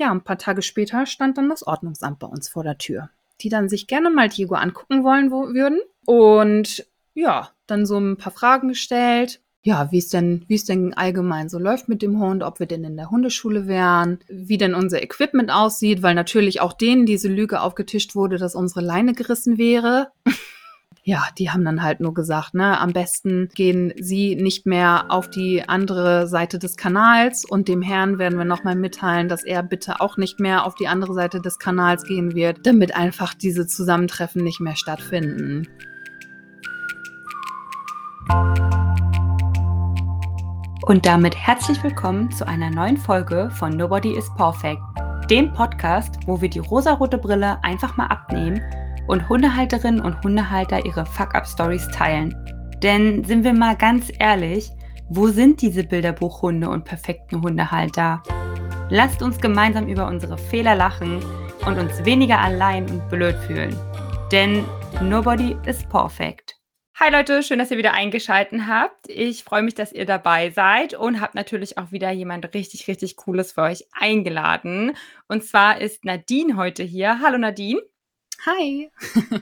ja, ein paar Tage später stand dann das Ordnungsamt bei uns vor der Tür, die dann sich gerne mal Diego angucken wollen wo, würden. Und ja, dann so ein paar Fragen gestellt. Ja, wie denn, wie es denn allgemein so läuft mit dem Hund, ob wir denn in der Hundeschule wären, wie denn unser Equipment aussieht, weil natürlich auch denen diese Lüge aufgetischt wurde, dass unsere Leine gerissen wäre. Ja, die haben dann halt nur gesagt, ne, am besten gehen sie nicht mehr auf die andere Seite des Kanals und dem Herrn werden wir nochmal mitteilen, dass er bitte auch nicht mehr auf die andere Seite des Kanals gehen wird, damit einfach diese Zusammentreffen nicht mehr stattfinden. Und damit herzlich willkommen zu einer neuen Folge von Nobody is Perfect, dem Podcast, wo wir die rosarote Brille einfach mal abnehmen und Hundehalterinnen und Hundehalter ihre Fuck-Up-Stories teilen. Denn sind wir mal ganz ehrlich, wo sind diese Bilderbuchhunde und perfekten Hundehalter? Lasst uns gemeinsam über unsere Fehler lachen und uns weniger allein und blöd fühlen. Denn nobody is perfect. Hi Leute, schön, dass ihr wieder eingeschaltet habt. Ich freue mich, dass ihr dabei seid und habe natürlich auch wieder jemand richtig, richtig Cooles für euch eingeladen. Und zwar ist Nadine heute hier. Hallo Nadine. Hi.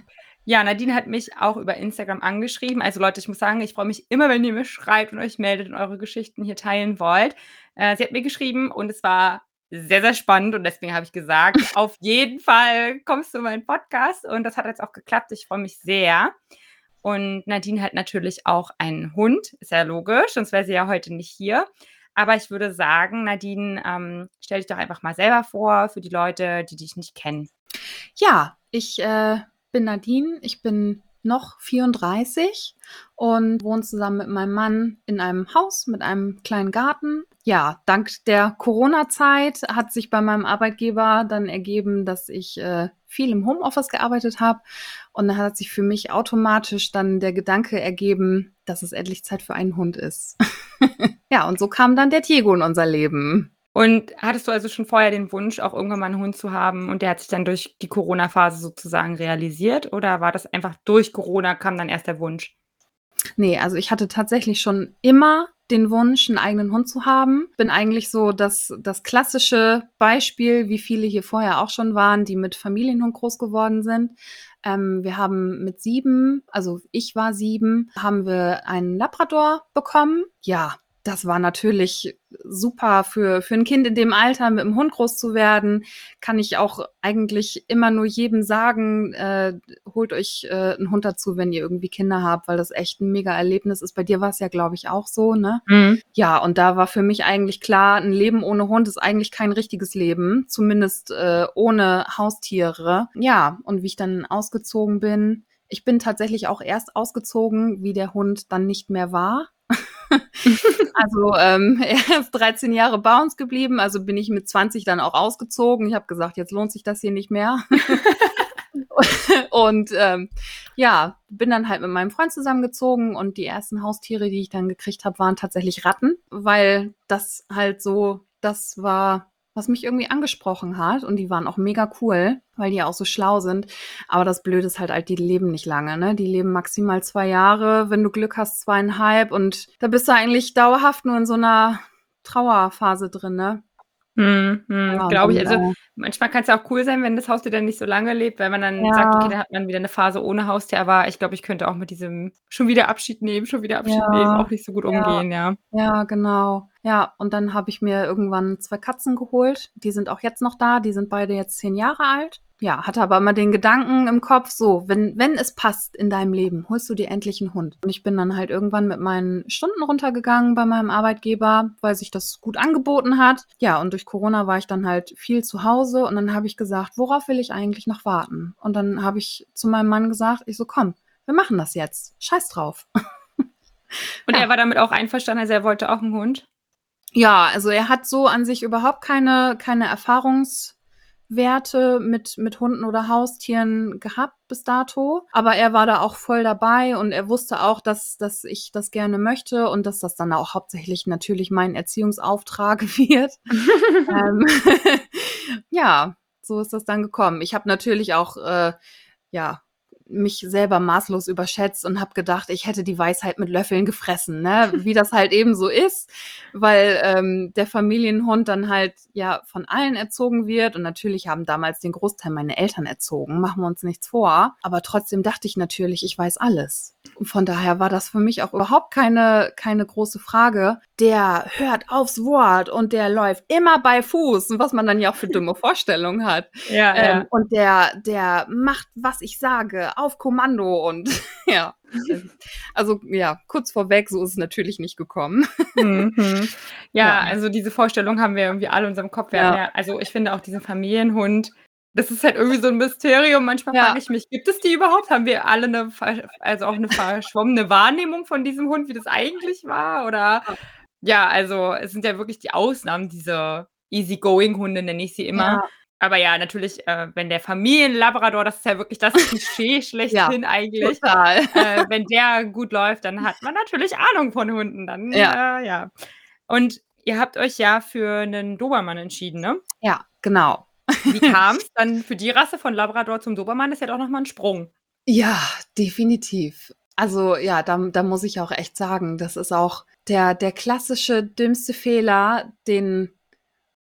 Ja, Nadine hat mich auch über Instagram angeschrieben. Also Leute, ich muss sagen, ich freue mich immer, wenn ihr mir schreibt und euch meldet und eure Geschichten hier teilen wollt. Äh, sie hat mir geschrieben und es war sehr, sehr spannend und deswegen habe ich gesagt, auf jeden Fall kommst du in meinen Podcast und das hat jetzt auch geklappt. Ich freue mich sehr. Und Nadine hat natürlich auch einen Hund, ist ja logisch, sonst wäre sie ja heute nicht hier. Aber ich würde sagen, Nadine, ähm, stell dich doch einfach mal selber vor für die Leute, die dich nicht kennen. Ja, ich äh, bin Nadine, ich bin noch 34 und wohne zusammen mit meinem Mann in einem Haus mit einem kleinen Garten. Ja, dank der Corona-Zeit hat sich bei meinem Arbeitgeber dann ergeben, dass ich äh, viel im Homeoffice gearbeitet habe. Und da hat sich für mich automatisch dann der Gedanke ergeben, dass es endlich Zeit für einen Hund ist. ja, und so kam dann der Diego in unser Leben. Und hattest du also schon vorher den Wunsch, auch irgendwann mal einen Hund zu haben und der hat sich dann durch die Corona-Phase sozusagen realisiert? Oder war das einfach durch Corona kam dann erst der Wunsch? Nee, also ich hatte tatsächlich schon immer den Wunsch, einen eigenen Hund zu haben. Bin eigentlich so das, das klassische Beispiel, wie viele hier vorher auch schon waren, die mit Familienhund groß geworden sind. Ähm, wir haben mit sieben, also ich war sieben, haben wir einen Labrador bekommen. Ja, das war natürlich super für, für ein Kind in dem Alter, mit dem Hund groß zu werden. Kann ich auch eigentlich immer nur jedem sagen, äh, holt euch äh, einen Hund dazu, wenn ihr irgendwie Kinder habt, weil das echt ein mega Erlebnis ist. Bei dir war es ja, glaube ich, auch so, ne? Mhm. Ja, und da war für mich eigentlich klar, ein Leben ohne Hund ist eigentlich kein richtiges Leben, zumindest äh, ohne Haustiere. Ja, und wie ich dann ausgezogen bin, ich bin tatsächlich auch erst ausgezogen, wie der Hund dann nicht mehr war. also ähm, er ist 13 Jahre bei uns geblieben, also bin ich mit 20 dann auch ausgezogen. Ich habe gesagt, jetzt lohnt sich das hier nicht mehr. und ähm, ja, bin dann halt mit meinem Freund zusammengezogen und die ersten Haustiere, die ich dann gekriegt habe, waren tatsächlich Ratten, weil das halt so, das war was mich irgendwie angesprochen hat. Und die waren auch mega cool, weil die ja auch so schlau sind. Aber das Blöde ist halt, halt, die leben nicht lange, ne? Die leben maximal zwei Jahre, wenn du Glück hast, zweieinhalb. Und da bist du eigentlich dauerhaft nur in so einer Trauerphase drin, ne? Hm, hm, ja, Glaube ich. Also äh, manchmal kann es ja auch cool sein, wenn das Haustier dann nicht so lange lebt, weil man dann ja. sagt, okay, dann hat man wieder eine Phase ohne Haustier. Aber ich glaube, ich könnte auch mit diesem schon wieder Abschied nehmen, schon wieder Abschied ja. nehmen, auch nicht so gut umgehen, ja. Ja, genau. Ja, und dann habe ich mir irgendwann zwei Katzen geholt. Die sind auch jetzt noch da. Die sind beide jetzt zehn Jahre alt ja, hatte aber immer den Gedanken im Kopf, so, wenn, wenn es passt in deinem Leben, holst du dir endlich einen Hund. Und ich bin dann halt irgendwann mit meinen Stunden runtergegangen bei meinem Arbeitgeber, weil sich das gut angeboten hat. Ja, und durch Corona war ich dann halt viel zu Hause und dann habe ich gesagt, worauf will ich eigentlich noch warten? Und dann habe ich zu meinem Mann gesagt, ich so, komm, wir machen das jetzt. Scheiß drauf. Und ja. er war damit auch einverstanden, also er wollte auch einen Hund? Ja, also er hat so an sich überhaupt keine, keine Erfahrungs- Werte mit, mit Hunden oder Haustieren gehabt bis dato. Aber er war da auch voll dabei und er wusste auch, dass, dass ich das gerne möchte und dass das dann auch hauptsächlich natürlich mein Erziehungsauftrag wird. ähm, ja, so ist das dann gekommen. Ich habe natürlich auch, äh, ja, mich selber maßlos überschätzt und habe gedacht, ich hätte die Weisheit mit Löffeln gefressen, ne? wie das halt eben so ist, weil ähm, der Familienhund dann halt ja von allen erzogen wird und natürlich haben damals den Großteil meine Eltern erzogen, machen wir uns nichts vor, aber trotzdem dachte ich natürlich, ich weiß alles. Und von daher war das für mich auch überhaupt keine, keine große Frage. Der hört aufs Wort und der läuft immer bei Fuß, was man dann ja auch für dumme Vorstellungen hat. Ja, ähm, ja. Und der, der macht, was ich sage, auf Kommando und ja. Also ja, kurz vorweg, so ist es natürlich nicht gekommen. Mhm. Ja, ja, also diese Vorstellung haben wir irgendwie alle in unserem Kopf. Ja. ja. also ich finde auch diesen Familienhund, das ist halt irgendwie so ein Mysterium. Manchmal ja. frage ich mich, gibt es die überhaupt? Haben wir alle eine, also auch eine verschwommene Wahrnehmung von diesem Hund, wie das eigentlich war? Oder ja, also es sind ja wirklich die Ausnahmen, diese Easygoing-Hunde nenne ich sie immer. Aber ja, natürlich, äh, wenn der Familienlabrador, das ist ja wirklich das Klischee schlechthin ja, eigentlich. Total. Äh, wenn der gut läuft, dann hat man natürlich Ahnung von Hunden. Dann, ja. Äh, ja. Und ihr habt euch ja für einen Dobermann entschieden, ne? Ja, genau. Wie kam es dann für die Rasse von Labrador zum Dobermann? Ist ja doch nochmal ein Sprung. Ja, definitiv. Also ja, da, da muss ich auch echt sagen, das ist auch der, der klassische dümmste Fehler, den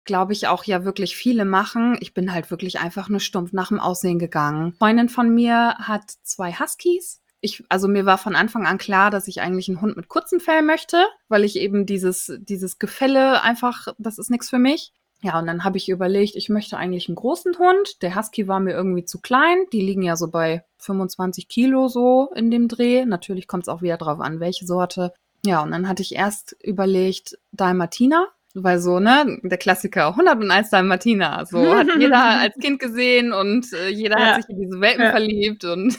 glaube ich, auch ja wirklich viele machen. Ich bin halt wirklich einfach nur stumpf nach dem Aussehen gegangen. Freundin von mir hat zwei Huskies. Ich, also mir war von Anfang an klar, dass ich eigentlich einen Hund mit kurzem Fell möchte, weil ich eben dieses, dieses Gefälle einfach, das ist nichts für mich. Ja, und dann habe ich überlegt, ich möchte eigentlich einen großen Hund. Der Husky war mir irgendwie zu klein. Die liegen ja so bei 25 Kilo so in dem Dreh. Natürlich kommt es auch wieder drauf an, welche Sorte. Ja, und dann hatte ich erst überlegt, Dalmatiner weil so, ne, der Klassiker, 101 Dalmatiner, so hat jeder als Kind gesehen und äh, jeder ja. hat sich in diese Welpen ja. verliebt und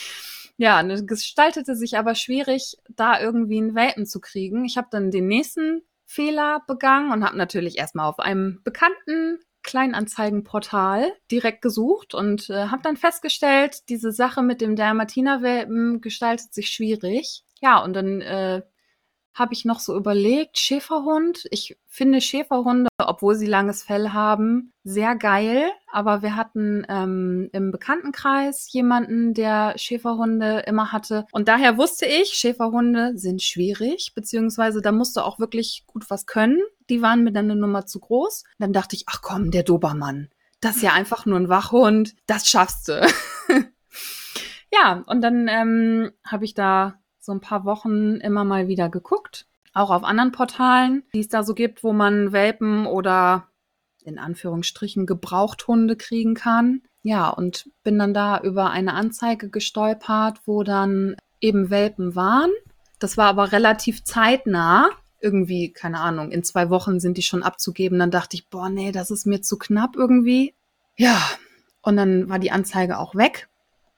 ja, und es gestaltete sich aber schwierig, da irgendwie einen Welpen zu kriegen. Ich habe dann den nächsten Fehler begangen und habe natürlich erstmal auf einem bekannten Kleinanzeigenportal direkt gesucht und äh, habe dann festgestellt, diese Sache mit dem Dalmatiner-Welpen gestaltet sich schwierig. Ja, und dann äh, habe ich noch so überlegt, Schäferhund. Ich finde Schäferhunde, obwohl sie langes Fell haben, sehr geil. Aber wir hatten ähm, im Bekanntenkreis jemanden, der Schäferhunde immer hatte. Und daher wusste ich, Schäferhunde sind schwierig, beziehungsweise da musst du auch wirklich gut was können. Die waren mir dann eine Nummer zu groß. Dann dachte ich, ach komm, der Dobermann. Das ist ja einfach nur ein Wachhund. Das schaffst du. ja, und dann ähm, habe ich da so ein paar Wochen immer mal wieder geguckt. Auch auf anderen Portalen, die es da so gibt, wo man Welpen oder in Anführungsstrichen Gebrauchthunde kriegen kann. Ja, und bin dann da über eine Anzeige gestolpert, wo dann eben Welpen waren. Das war aber relativ zeitnah. Irgendwie, keine Ahnung, in zwei Wochen sind die schon abzugeben. Dann dachte ich, boah, nee, das ist mir zu knapp irgendwie. Ja, und dann war die Anzeige auch weg.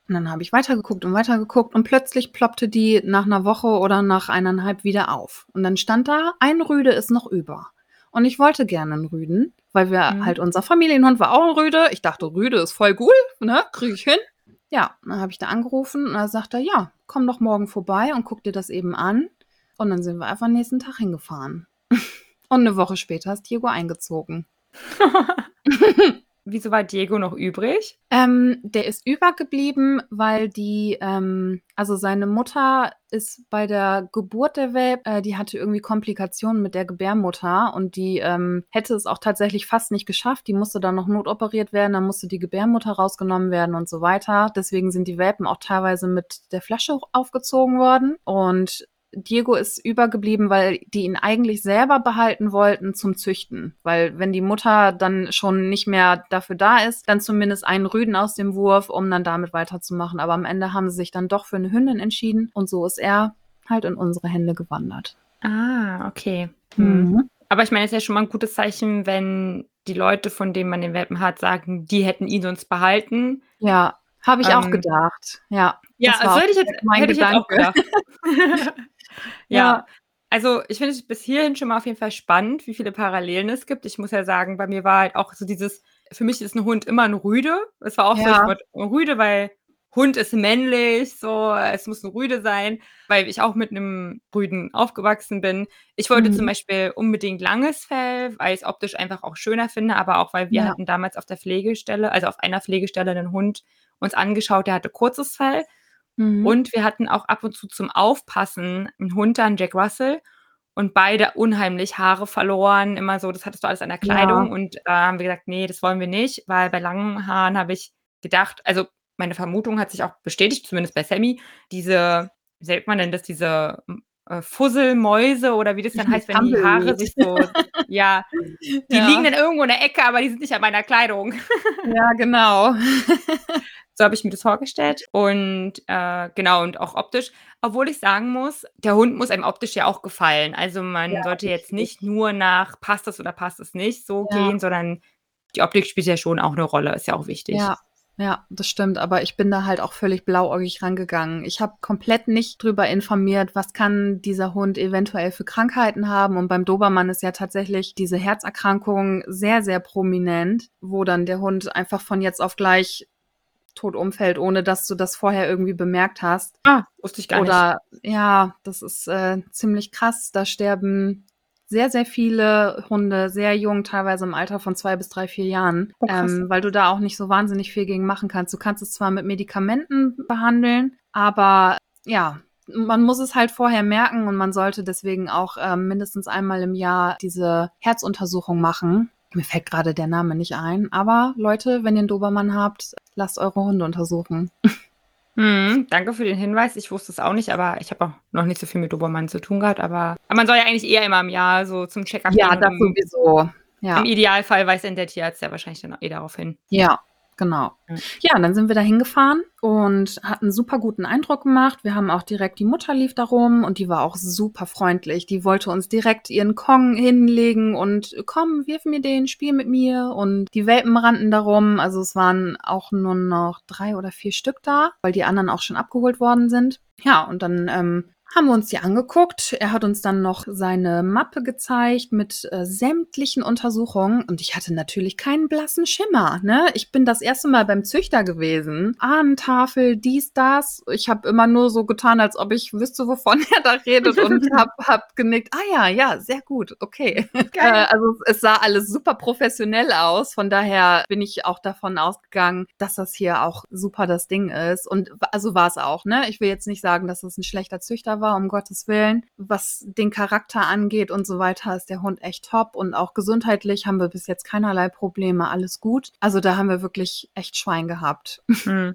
Und dann habe ich weitergeguckt und weitergeguckt und plötzlich ploppte die nach einer Woche oder nach eineinhalb wieder auf. Und dann stand da, ein Rüde ist noch über. Und ich wollte gerne einen Rüden, weil wir mhm. halt unser Familienhund war auch ein Rüde. Ich dachte, Rüde ist voll cool, ne? Kriege ich hin. Ja, dann habe ich da angerufen und er sagte, ja, komm doch morgen vorbei und guck dir das eben an. Und dann sind wir einfach nächsten Tag hingefahren. und eine Woche später ist Diego eingezogen. Wieso war Diego noch übrig? Ähm, der ist übergeblieben, weil die, ähm, also seine Mutter ist bei der Geburt der Welpe, äh, die hatte irgendwie Komplikationen mit der Gebärmutter und die ähm, hätte es auch tatsächlich fast nicht geschafft. Die musste dann noch notoperiert werden, dann musste die Gebärmutter rausgenommen werden und so weiter. Deswegen sind die Welpen auch teilweise mit der Flasche aufgezogen worden. Und Diego ist übergeblieben, weil die ihn eigentlich selber behalten wollten zum Züchten. Weil wenn die Mutter dann schon nicht mehr dafür da ist, dann zumindest einen Rüden aus dem Wurf, um dann damit weiterzumachen. Aber am Ende haben sie sich dann doch für eine Hündin entschieden und so ist er halt in unsere Hände gewandert. Ah, okay. Hm. Mhm. Aber ich meine, es ist ja schon mal ein gutes Zeichen, wenn die Leute, von denen man den Welpen hat, sagen, die hätten ihn sonst behalten. Ja, habe ich ähm, auch gedacht. Ja. Ja, also hätte ich jetzt, hätte ich jetzt auch gedacht. Ja. ja. Also ich finde es bis hierhin schon mal auf jeden Fall spannend, wie viele Parallelen es gibt. Ich muss ja sagen, bei mir war halt auch so dieses, für mich ist ein Hund immer ein Rüde. Es war auch ja. so, ich wollte Rüde, weil Hund ist männlich, so, es muss ein Rüde sein, weil ich auch mit einem Rüden aufgewachsen bin. Ich wollte mhm. zum Beispiel unbedingt langes Fell, weil ich es optisch einfach auch schöner finde, aber auch, weil wir ja. hatten damals auf der Pflegestelle, also auf einer Pflegestelle einen Hund uns angeschaut, der hatte kurzes Fell. Mhm. Und wir hatten auch ab und zu zum Aufpassen einen Hund, dann Jack Russell. Und beide unheimlich Haare verloren, immer so, das hattest du alles an der Kleidung. Ja. Und da äh, haben wir gesagt, nee, das wollen wir nicht, weil bei langen Haaren habe ich gedacht, also meine Vermutung hat sich auch bestätigt, zumindest bei Sammy, diese, wie sagt man denn das, diese äh, Fusselmäuse oder wie das dann heißt, wenn die Haare sich so, ja, die ja. liegen dann irgendwo in der Ecke, aber die sind nicht an meiner Kleidung. Ja, genau. So habe ich mir das vorgestellt. Und äh, genau, und auch optisch. Obwohl ich sagen muss, der Hund muss einem optisch ja auch gefallen. Also man ja, sollte jetzt nicht nur nach passt es oder passt es nicht so ja. gehen, sondern die Optik spielt ja schon auch eine Rolle, ist ja auch wichtig. Ja, ja, das stimmt, aber ich bin da halt auch völlig blauäugig rangegangen. Ich habe komplett nicht drüber informiert, was kann dieser Hund eventuell für Krankheiten haben. Und beim Dobermann ist ja tatsächlich diese Herzerkrankung sehr, sehr prominent, wo dann der Hund einfach von jetzt auf gleich tot umfällt, ohne dass du das vorher irgendwie bemerkt hast. Ah, wusste ich gar Oder, nicht. Oder ja, das ist äh, ziemlich krass. Da sterben sehr, sehr viele Hunde, sehr jung, teilweise im Alter von zwei bis drei, vier Jahren, oh, ähm, weil du da auch nicht so wahnsinnig viel gegen machen kannst. Du kannst es zwar mit Medikamenten behandeln, aber ja, man muss es halt vorher merken und man sollte deswegen auch ähm, mindestens einmal im Jahr diese Herzuntersuchung machen. Mir fällt gerade der Name nicht ein, aber Leute, wenn ihr einen Dobermann habt, lasst eure Hunde untersuchen. Hm, danke für den Hinweis. Ich wusste es auch nicht, aber ich habe auch noch nicht so viel mit Dobermann zu tun gehabt. Aber, aber man soll ja eigentlich eher immer im Jahr so zum Check-up gehen. Ja, das sowieso. Ja. Im Idealfall weist dann der Tierarzt ja wahrscheinlich dann eh darauf hin. Ja, Genau. Ja, und dann sind wir da hingefahren und hatten super guten Eindruck gemacht. Wir haben auch direkt, die Mutter lief da rum und die war auch super freundlich. Die wollte uns direkt ihren Kong hinlegen und komm, wirf mir den, spiel mit mir. Und die Welpen rannten darum. Also es waren auch nur noch drei oder vier Stück da, weil die anderen auch schon abgeholt worden sind. Ja, und dann ähm, haben wir uns die angeguckt. Er hat uns dann noch seine Mappe gezeigt mit äh, sämtlichen Untersuchungen und ich hatte natürlich keinen blassen Schimmer. Ne? Ich bin das erste Mal beim Züchter gewesen. Ahnentafel, dies, das. Ich habe immer nur so getan, als ob ich wüsste, wovon er da redet und hab, hab genickt. Ah ja, ja, sehr gut, okay. Äh, also es sah alles super professionell aus. Von daher bin ich auch davon ausgegangen, dass das hier auch super das Ding ist. Und also war es auch. Ne? Ich will jetzt nicht sagen, dass es ein schlechter Züchter war war, um Gottes Willen. Was den Charakter angeht und so weiter, ist der Hund echt top. Und auch gesundheitlich haben wir bis jetzt keinerlei Probleme. Alles gut. Also da haben wir wirklich echt Schwein gehabt. Hm.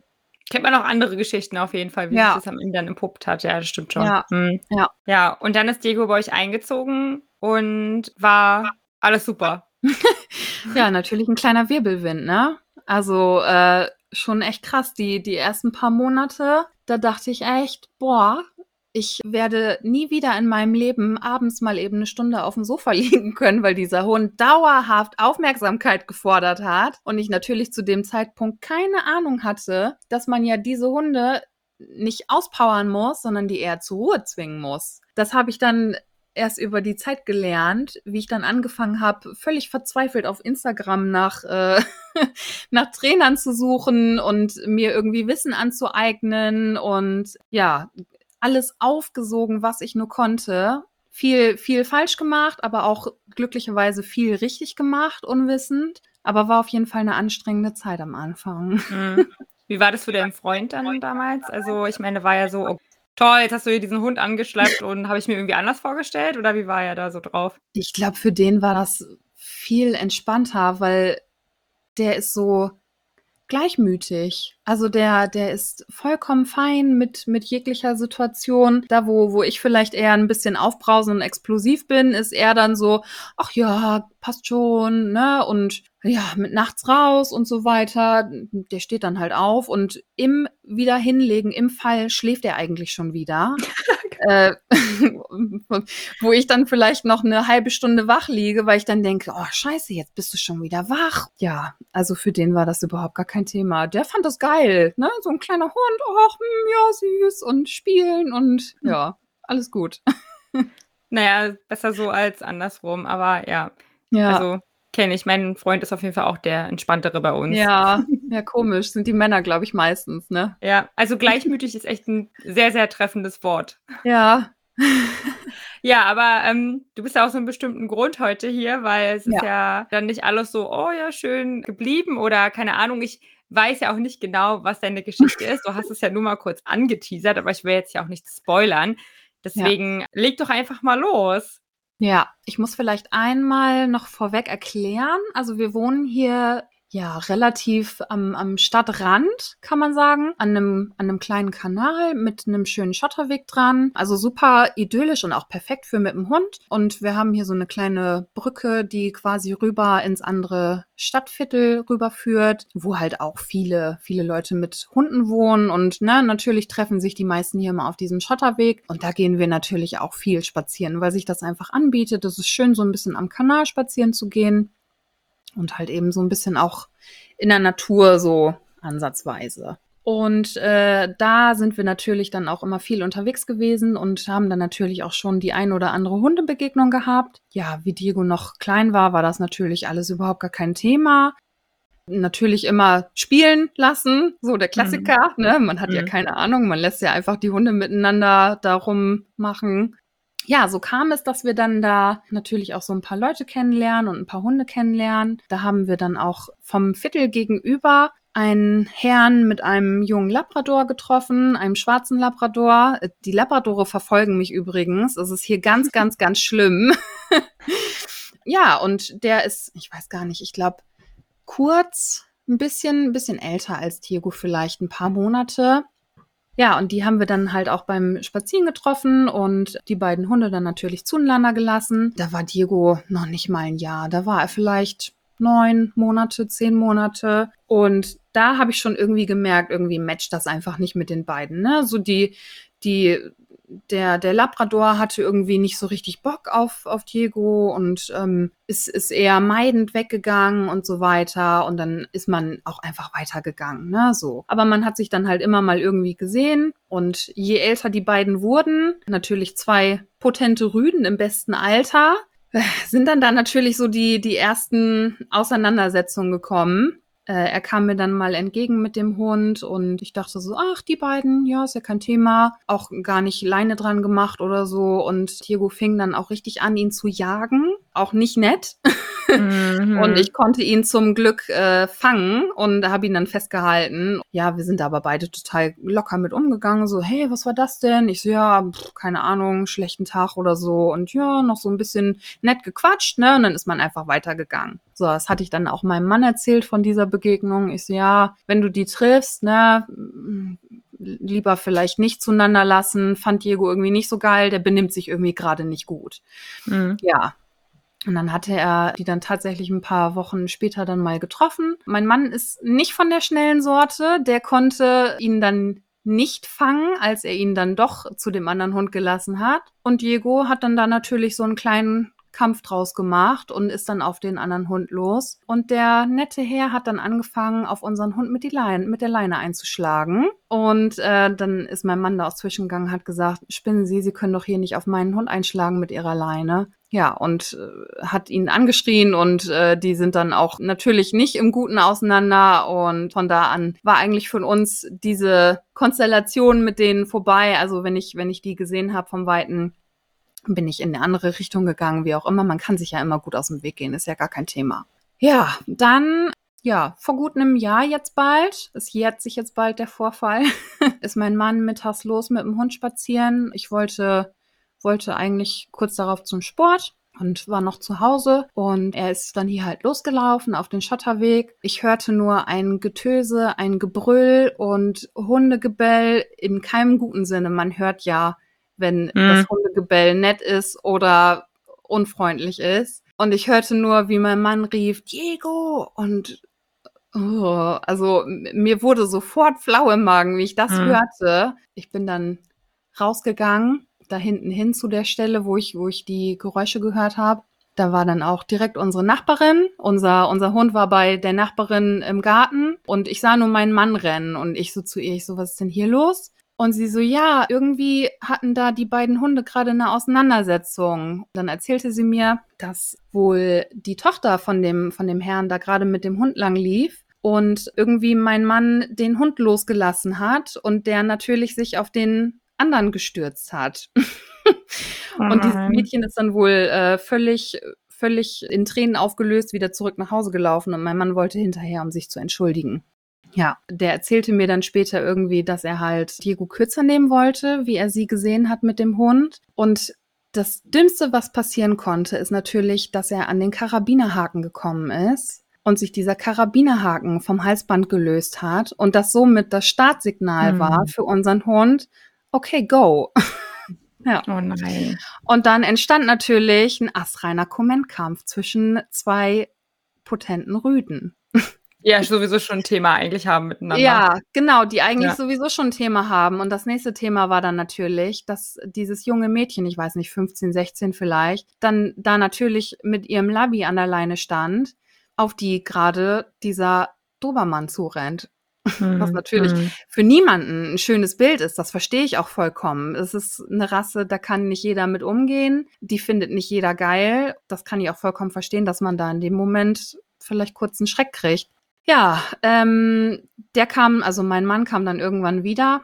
Kennt man auch andere Geschichten auf jeden Fall, wie ja. sich das am Ende dann entpuppt hat. Ja, das stimmt schon. Ja. Hm. ja. Ja, und dann ist Diego bei euch eingezogen und war alles super. ja, natürlich ein kleiner Wirbelwind, ne? Also äh, schon echt krass. Die, die ersten paar Monate, da dachte ich echt, boah, ich werde nie wieder in meinem Leben abends mal eben eine Stunde auf dem Sofa liegen können, weil dieser Hund dauerhaft Aufmerksamkeit gefordert hat und ich natürlich zu dem Zeitpunkt keine Ahnung hatte, dass man ja diese Hunde nicht auspowern muss, sondern die eher zur Ruhe zwingen muss. Das habe ich dann erst über die Zeit gelernt, wie ich dann angefangen habe, völlig verzweifelt auf Instagram nach, äh, nach Trainern zu suchen und mir irgendwie Wissen anzueignen und ja, alles aufgesogen, was ich nur konnte. Viel, viel falsch gemacht, aber auch glücklicherweise viel richtig gemacht, unwissend. Aber war auf jeden Fall eine anstrengende Zeit am Anfang. Mhm. Wie war das für deinen Freund dann damals? Also, ich meine, war ja so, oh, toll, jetzt hast du hier diesen Hund angeschleppt und habe ich mir irgendwie anders vorgestellt oder wie war er da so drauf? Ich glaube, für den war das viel entspannter, weil der ist so, gleichmütig. Also der, der ist vollkommen fein mit, mit jeglicher Situation. Da, wo, wo ich vielleicht eher ein bisschen aufbrausend und explosiv bin, ist er dann so, ach ja, passt schon, ne? Und ja, mit nachts raus und so weiter. Der steht dann halt auf und im Wiederhinlegen, im Fall schläft er eigentlich schon wieder. äh, wo ich dann vielleicht noch eine halbe Stunde wach liege, weil ich dann denke, oh scheiße, jetzt bist du schon wieder wach. Ja, also für den war das überhaupt gar kein Thema. Der fand das geil, ne? So ein kleiner Hund, ach, hm, ja, süß und spielen und ja, alles gut. naja, besser so als andersrum, aber ja. Ja. Also kenne ich. Mein Freund ist auf jeden Fall auch der entspanntere bei uns. Ja, ja, komisch. Sind die Männer, glaube ich, meistens, ne? Ja, also gleichmütig ist echt ein sehr, sehr treffendes Wort. Ja. Ja, aber ähm, du bist ja aus einem bestimmten Grund heute hier, weil es ist ja dann nicht alles so, oh ja, schön geblieben oder keine Ahnung. Ich weiß ja auch nicht genau, was deine Geschichte ist. Du hast es ja nur mal kurz angeteasert, aber ich will jetzt ja auch nicht spoilern. Deswegen leg doch einfach mal los. Ja, ich muss vielleicht einmal noch vorweg erklären. Also wir wohnen hier ja, relativ am, am Stadtrand, kann man sagen, an einem, an einem kleinen Kanal mit einem schönen Schotterweg dran. Also super idyllisch und auch perfekt für mit dem Hund. Und wir haben hier so eine kleine Brücke, die quasi rüber ins andere Stadtviertel rüberführt, wo halt auch viele, viele Leute mit Hunden wohnen. Und ne, natürlich treffen sich die meisten hier immer auf diesem Schotterweg. Und da gehen wir natürlich auch viel spazieren, weil sich das einfach anbietet. Es ist schön, so ein bisschen am Kanal spazieren zu gehen und halt eben so ein bisschen auch in der Natur so ansatzweise. Und äh, da sind wir natürlich dann auch immer viel unterwegs gewesen und haben dann natürlich auch schon die ein oder andere Hundebegegnung gehabt. Ja, wie Diego noch klein war, war das natürlich alles überhaupt gar kein Thema. Natürlich immer spielen lassen, so der Klassiker, mhm. ne? Man hat mhm. ja keine Ahnung, man lässt ja einfach die Hunde miteinander darum machen ja, so kam es, dass wir dann da natürlich auch so ein paar Leute kennenlernen und ein paar Hunde kennenlernen. Da haben wir dann auch vom Viertel gegenüber einen Herrn mit einem jungen Labrador getroffen, einem schwarzen Labrador. Die Labradore verfolgen mich übrigens. Es ist hier ganz, ganz, ganz schlimm. ja, und der ist, ich weiß gar nicht, ich glaube, kurz, ein bisschen, ein bisschen älter als Diego, vielleicht ein paar Monate. Ja, und die haben wir dann halt auch beim Spazieren getroffen und die beiden Hunde dann natürlich zueinander gelassen. Da war Diego noch nicht mal ein Jahr. Da war er vielleicht neun Monate, zehn Monate. Und da habe ich schon irgendwie gemerkt, irgendwie matcht das einfach nicht mit den beiden. Ne? So die, die der, der Labrador hatte irgendwie nicht so richtig Bock auf, auf Diego und ähm, ist, ist eher meidend weggegangen und so weiter. Und dann ist man auch einfach weitergegangen, ne? So. Aber man hat sich dann halt immer mal irgendwie gesehen. Und je älter die beiden wurden, natürlich zwei potente Rüden im besten Alter, sind dann da natürlich so die, die ersten Auseinandersetzungen gekommen. Äh, er kam mir dann mal entgegen mit dem Hund und ich dachte so, ach, die beiden, ja, ist ja kein Thema. Auch gar nicht Leine dran gemacht oder so. Und Diego fing dann auch richtig an, ihn zu jagen. Auch nicht nett. Mhm. Und ich konnte ihn zum Glück äh, fangen und habe ihn dann festgehalten. Ja, wir sind da aber beide total locker mit umgegangen. So, hey, was war das denn? Ich so, ja, pff, keine Ahnung, schlechten Tag oder so. Und ja, noch so ein bisschen nett gequatscht, ne? Und dann ist man einfach weitergegangen. So, das hatte ich dann auch meinem Mann erzählt von dieser Begegnung. Ich so, ja, wenn du die triffst, ne, lieber vielleicht nicht zueinander lassen. Fand Diego irgendwie nicht so geil, der benimmt sich irgendwie gerade nicht gut. Mhm. Ja. Und dann hatte er die dann tatsächlich ein paar Wochen später dann mal getroffen. Mein Mann ist nicht von der schnellen Sorte. Der konnte ihn dann nicht fangen, als er ihn dann doch zu dem anderen Hund gelassen hat. Und Diego hat dann da natürlich so einen kleinen Kampf draus gemacht und ist dann auf den anderen Hund los. Und der nette Herr hat dann angefangen, auf unseren Hund mit, die Leine, mit der Leine einzuschlagen. Und äh, dann ist mein Mann da aus Zwischengang, hat gesagt, spinnen Sie, Sie können doch hier nicht auf meinen Hund einschlagen mit Ihrer Leine. Ja, und äh, hat ihn angeschrien und äh, die sind dann auch natürlich nicht im Guten auseinander. Und von da an war eigentlich von uns diese Konstellation mit denen vorbei. Also wenn ich, wenn ich die gesehen habe vom Weiten, bin ich in eine andere Richtung gegangen, wie auch immer. Man kann sich ja immer gut aus dem Weg gehen, ist ja gar kein Thema. Ja, dann, ja, vor gut einem Jahr jetzt bald, es jährt sich jetzt bald der Vorfall, ist mein Mann mittags los mit dem Hund spazieren. Ich wollte, wollte eigentlich kurz darauf zum Sport und war noch zu Hause und er ist dann hier halt losgelaufen auf den Schotterweg. Ich hörte nur ein Getöse, ein Gebrüll und Hundegebell in keinem guten Sinne. Man hört ja wenn mhm. das Hundegebell nett ist oder unfreundlich ist. Und ich hörte nur, wie mein Mann rief, Diego! Und oh, also mir wurde sofort flau im Magen, wie ich das mhm. hörte. Ich bin dann rausgegangen, da hinten hin zu der Stelle, wo ich, wo ich die Geräusche gehört habe. Da war dann auch direkt unsere Nachbarin. Unser, unser Hund war bei der Nachbarin im Garten und ich sah nur meinen Mann rennen und ich so zu ihr, ich so, was ist denn hier los? Und sie so, ja, irgendwie hatten da die beiden Hunde gerade eine Auseinandersetzung. Dann erzählte sie mir, dass wohl die Tochter von dem, von dem Herrn da gerade mit dem Hund lang lief und irgendwie mein Mann den Hund losgelassen hat und der natürlich sich auf den anderen gestürzt hat. Oh und dieses Mädchen ist dann wohl äh, völlig, völlig in Tränen aufgelöst wieder zurück nach Hause gelaufen und mein Mann wollte hinterher, um sich zu entschuldigen. Ja, der erzählte mir dann später irgendwie, dass er halt Diego kürzer nehmen wollte, wie er sie gesehen hat mit dem Hund. Und das Dümmste, was passieren konnte, ist natürlich, dass er an den Karabinerhaken gekommen ist und sich dieser Karabinerhaken vom Halsband gelöst hat und das somit das Startsignal hm. war für unseren Hund, okay, go. ja. Oh nein. Und dann entstand natürlich ein astreiner Kommentkampf zwischen zwei potenten Rüden. Ja, sowieso schon ein Thema eigentlich haben miteinander. Ja, genau, die eigentlich ja. sowieso schon ein Thema haben. Und das nächste Thema war dann natürlich, dass dieses junge Mädchen, ich weiß nicht, 15, 16 vielleicht, dann da natürlich mit ihrem Labi an der Leine stand, auf die gerade dieser Dobermann zurennt. Mhm. Was natürlich mhm. für niemanden ein schönes Bild ist, das verstehe ich auch vollkommen. Es ist eine Rasse, da kann nicht jeder mit umgehen. Die findet nicht jeder geil. Das kann ich auch vollkommen verstehen, dass man da in dem Moment vielleicht kurz einen Schreck kriegt. Ja, ähm, der kam, also mein Mann kam dann irgendwann wieder.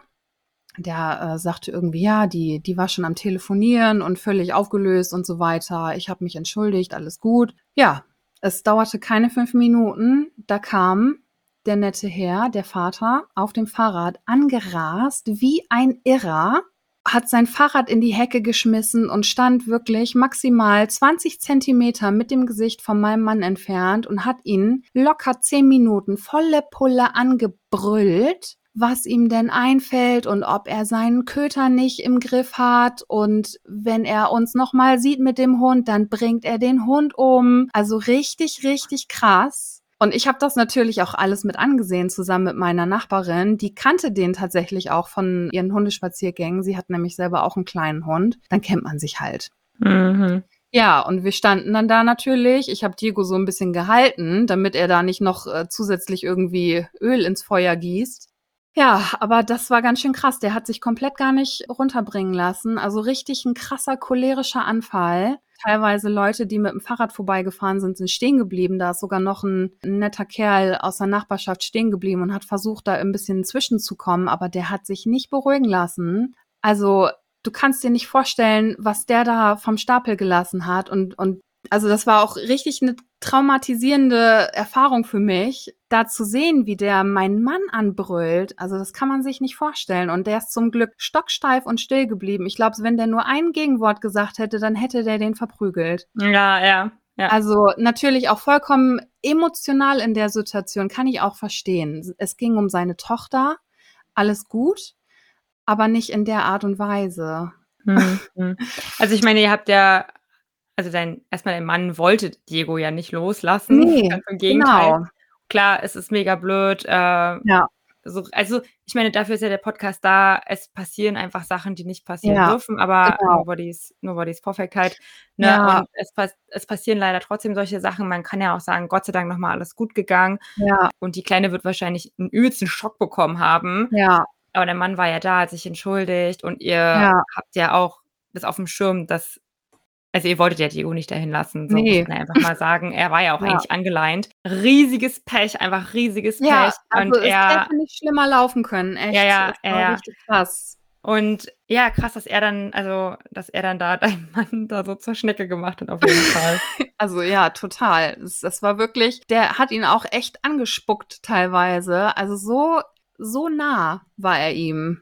Der äh, sagte irgendwie, ja, die, die war schon am Telefonieren und völlig aufgelöst und so weiter. Ich habe mich entschuldigt, alles gut. Ja, es dauerte keine fünf Minuten. Da kam der nette Herr, der Vater, auf dem Fahrrad angerast wie ein Irrer hat sein Fahrrad in die Hecke geschmissen und stand wirklich maximal 20 Zentimeter mit dem Gesicht von meinem Mann entfernt und hat ihn locker zehn Minuten volle Pulle angebrüllt, was ihm denn einfällt und ob er seinen Köter nicht im Griff hat und wenn er uns nochmal sieht mit dem Hund, dann bringt er den Hund um. Also richtig, richtig krass. Und ich habe das natürlich auch alles mit angesehen, zusammen mit meiner Nachbarin. Die kannte den tatsächlich auch von ihren Hundespaziergängen. Sie hat nämlich selber auch einen kleinen Hund. Dann kennt man sich halt. Mhm. Ja, und wir standen dann da natürlich. Ich habe Diego so ein bisschen gehalten, damit er da nicht noch äh, zusätzlich irgendwie Öl ins Feuer gießt. Ja, aber das war ganz schön krass. Der hat sich komplett gar nicht runterbringen lassen. Also richtig ein krasser cholerischer Anfall. Teilweise Leute, die mit dem Fahrrad vorbeigefahren sind, sind stehen geblieben. Da ist sogar noch ein, netter Kerl aus der Nachbarschaft stehen geblieben und hat versucht, da ein bisschen zwischenzukommen, aber der hat sich nicht beruhigen lassen. Also du kannst dir nicht vorstellen, was der da vom Stapel gelassen hat und, und also das war auch richtig eine traumatisierende Erfahrung für mich, da zu sehen, wie der meinen Mann anbrüllt. Also das kann man sich nicht vorstellen. Und der ist zum Glück stocksteif und still geblieben. Ich glaube, wenn der nur ein Gegenwort gesagt hätte, dann hätte der den verprügelt. Ja, ja. Ja. Also natürlich auch vollkommen emotional in der Situation, kann ich auch verstehen. Es ging um seine Tochter, alles gut, aber nicht in der Art und Weise. Hm, hm. Also ich meine, ihr habt ja also dein, erstmal dein Mann wollte Diego ja nicht loslassen. Nee, Ganz im Gegenteil. Genau. Klar, es ist mega blöd. Äh, ja. So, also, ich meine, dafür ist ja der Podcast da. Es passieren einfach Sachen, die nicht passieren ja, dürfen, aber genau. nobody's, nobody's perfect halt. Ne? Ja. Und es, es, passieren leider trotzdem solche Sachen. Man kann ja auch sagen, Gott sei Dank nochmal alles gut gegangen. Ja. Und die Kleine wird wahrscheinlich einen übelsten Schock bekommen haben. Ja. Aber der Mann war ja da, hat sich entschuldigt und ihr habt ja auch das auf dem Schirm, dass also ihr wolltet ja Diego nicht dahin lassen, so nee. muss man einfach mal sagen. Er war ja auch ja. eigentlich angeleint. Riesiges Pech, einfach riesiges Pech. Ja, also und es er, hätte nicht schlimmer laufen können, echt. Ja, ja, ja. richtig krass. Und ja, krass, dass er dann, also, dass er dann da deinen Mann da so zur Schnecke gemacht hat, auf jeden Fall. also ja, total. Das, das war wirklich, der hat ihn auch echt angespuckt teilweise. Also so, so nah war er ihm.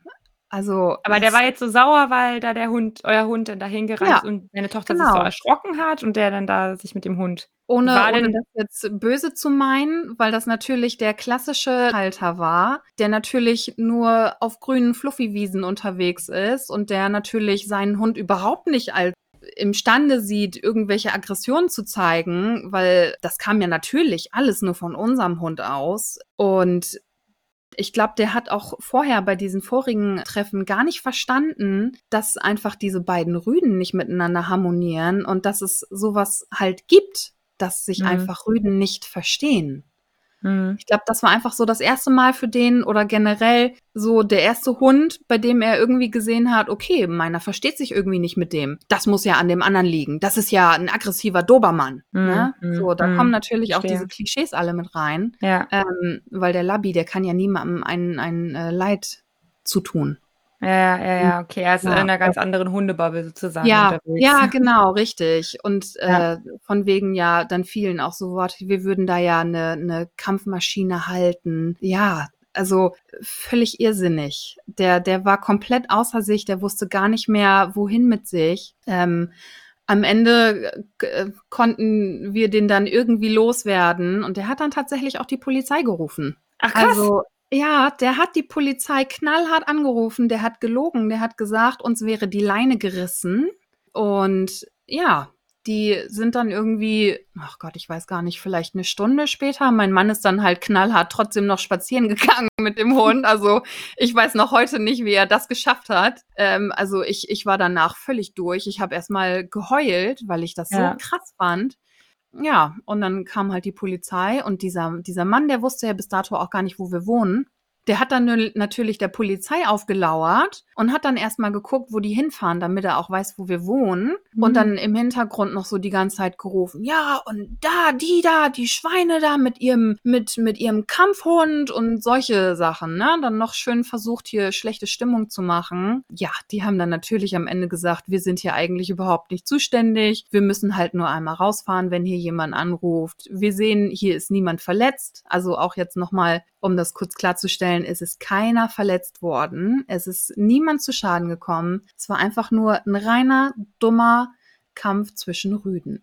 Also, aber der war jetzt so sauer, weil da der Hund, euer Hund dann dahin gerannt ja, und deine Tochter genau. sich so genau. erschrocken hat und der dann da sich mit dem Hund. Ohne, war ohne das jetzt böse zu meinen, weil das natürlich der klassische Halter war, der natürlich nur auf grünen Fluffy-Wiesen unterwegs ist und der natürlich seinen Hund überhaupt nicht als imstande sieht, irgendwelche Aggressionen zu zeigen, weil das kam ja natürlich alles nur von unserem Hund aus. Und ich glaube, der hat auch vorher bei diesen vorigen Treffen gar nicht verstanden, dass einfach diese beiden Rüden nicht miteinander harmonieren und dass es sowas halt gibt, dass sich mhm. einfach Rüden nicht verstehen. Mhm. Ich glaube, das war einfach so das erste Mal für den oder generell so der erste Hund, bei dem er irgendwie gesehen hat, okay, meiner versteht sich irgendwie nicht mit dem. Das muss ja an dem anderen liegen. Das ist ja ein aggressiver Dobermann. Mhm. Ne? Mhm. So, da mhm. kommen natürlich auch diese Klischees alle mit rein. Ja. Ähm, weil der Labby, der kann ja niemandem ein, ein äh, Leid zutun. Ja, ja, ja, okay. Er ist ja. in einer ganz anderen Hundebubble sozusagen ja, unterwegs. Ja, genau, richtig. Und ja. äh, von wegen ja, dann fielen auch so Worte, wir würden da ja eine, eine Kampfmaschine halten. Ja, also völlig irrsinnig. Der, der war komplett außer sich, der wusste gar nicht mehr, wohin mit sich. Ähm, am Ende äh, konnten wir den dann irgendwie loswerden und der hat dann tatsächlich auch die Polizei gerufen. Ach krass. Also ja, der hat die Polizei knallhart angerufen, der hat gelogen, der hat gesagt, uns wäre die Leine gerissen. Und ja, die sind dann irgendwie, ach Gott, ich weiß gar nicht, vielleicht eine Stunde später. Mein Mann ist dann halt knallhart trotzdem noch spazieren gegangen mit dem Hund. Also ich weiß noch heute nicht, wie er das geschafft hat. Ähm, also ich, ich war danach völlig durch. Ich habe erstmal geheult, weil ich das ja. so krass fand ja, und dann kam halt die Polizei und dieser, dieser Mann, der wusste ja bis dato auch gar nicht, wo wir wohnen. Der hat dann natürlich der Polizei aufgelauert und hat dann erstmal geguckt, wo die hinfahren, damit er auch weiß, wo wir wohnen. Mhm. Und dann im Hintergrund noch so die ganze Zeit gerufen, ja, und da, die da, die Schweine da mit ihrem, mit, mit ihrem Kampfhund und solche Sachen, ne? Dann noch schön versucht, hier schlechte Stimmung zu machen. Ja, die haben dann natürlich am Ende gesagt, wir sind hier eigentlich überhaupt nicht zuständig. Wir müssen halt nur einmal rausfahren, wenn hier jemand anruft. Wir sehen, hier ist niemand verletzt. Also auch jetzt nochmal um das kurz klarzustellen, es ist keiner verletzt worden. Es ist niemand zu Schaden gekommen. Es war einfach nur ein reiner, dummer Kampf zwischen Rüden.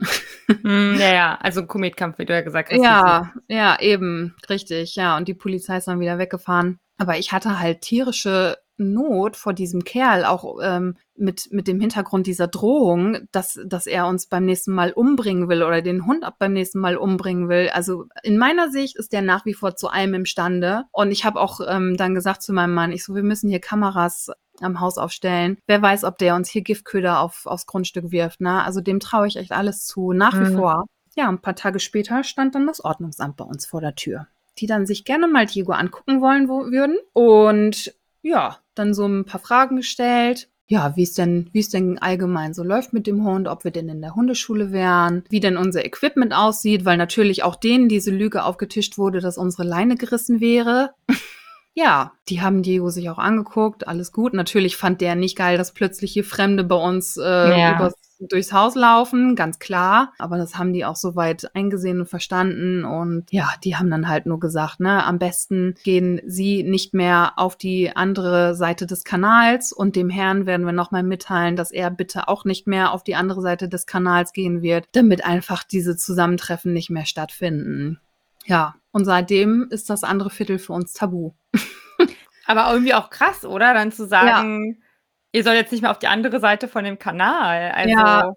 Mm, ja, ja, also ein Kometkampf, wie du ja gesagt hast. Ja, ja, eben, richtig, ja. Und die Polizei ist dann wieder weggefahren. Aber ich hatte halt tierische Not vor diesem Kerl, auch ähm, mit, mit dem Hintergrund dieser Drohung, dass, dass er uns beim nächsten Mal umbringen will oder den Hund ab beim nächsten Mal umbringen will. Also in meiner Sicht ist der nach wie vor zu allem imstande. Und ich habe auch ähm, dann gesagt zu meinem Mann, ich so, wir müssen hier Kameras am Haus aufstellen. Wer weiß, ob der uns hier Giftköder auf, aufs Grundstück wirft. Ne? Also dem traue ich echt alles zu, nach mhm. wie vor. Ja, ein paar Tage später stand dann das Ordnungsamt bei uns vor der Tür die dann sich gerne mal Diego angucken wollen wo, würden. Und ja, dann so ein paar Fragen gestellt. Ja, wie es denn, wie es denn allgemein so läuft mit dem Hund, ob wir denn in der Hundeschule wären, wie denn unser Equipment aussieht, weil natürlich auch denen diese Lüge aufgetischt wurde, dass unsere Leine gerissen wäre. ja, die haben Diego sich auch angeguckt, alles gut. Natürlich fand der nicht geil, dass plötzlich hier Fremde bei uns äh, ja. übers durchs Haus laufen, ganz klar. Aber das haben die auch soweit eingesehen und verstanden. Und ja, die haben dann halt nur gesagt, ne, am besten gehen sie nicht mehr auf die andere Seite des Kanals und dem Herrn werden wir nochmal mitteilen, dass er bitte auch nicht mehr auf die andere Seite des Kanals gehen wird, damit einfach diese Zusammentreffen nicht mehr stattfinden. Ja, und seitdem ist das andere Viertel für uns tabu. Aber irgendwie auch krass, oder? Dann zu sagen, ja Ihr sollt jetzt nicht mehr auf die andere Seite von dem Kanal. Also, ja.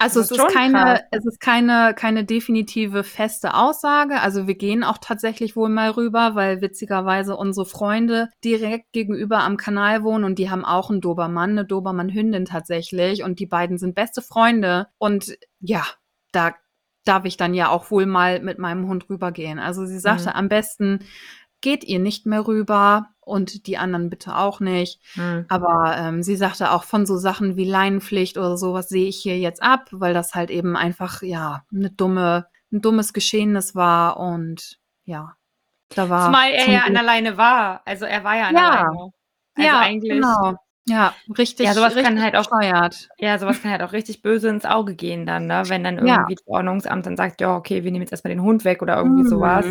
Also es ist, keine, es ist keine, keine definitive feste Aussage. Also wir gehen auch tatsächlich wohl mal rüber, weil witzigerweise unsere Freunde direkt gegenüber am Kanal wohnen und die haben auch einen Dobermann, eine Dobermann-Hündin tatsächlich und die beiden sind beste Freunde und ja, da darf ich dann ja auch wohl mal mit meinem Hund rübergehen. Also sie sagte mhm. am besten, geht ihr nicht mehr rüber und die anderen bitte auch nicht. Mhm. Aber ähm, sie sagte auch von so Sachen wie Leinenpflicht oder sowas sehe ich hier jetzt ab, weil das halt eben einfach ja eine dumme, ein dummes Geschehnis war und ja, da war. Zumal er ja an der Leine war. Also er war ja an ja. der Leine. Also ja, eigentlich. Genau. Ja, richtig. Ja, sowas richtig kann halt auch steuert. Ja, sowas kann halt auch richtig böse ins Auge gehen dann, ne? Wenn dann irgendwie ja. das Ordnungsamt dann sagt, ja, okay, wir nehmen jetzt erstmal den Hund weg oder irgendwie mhm. sowas.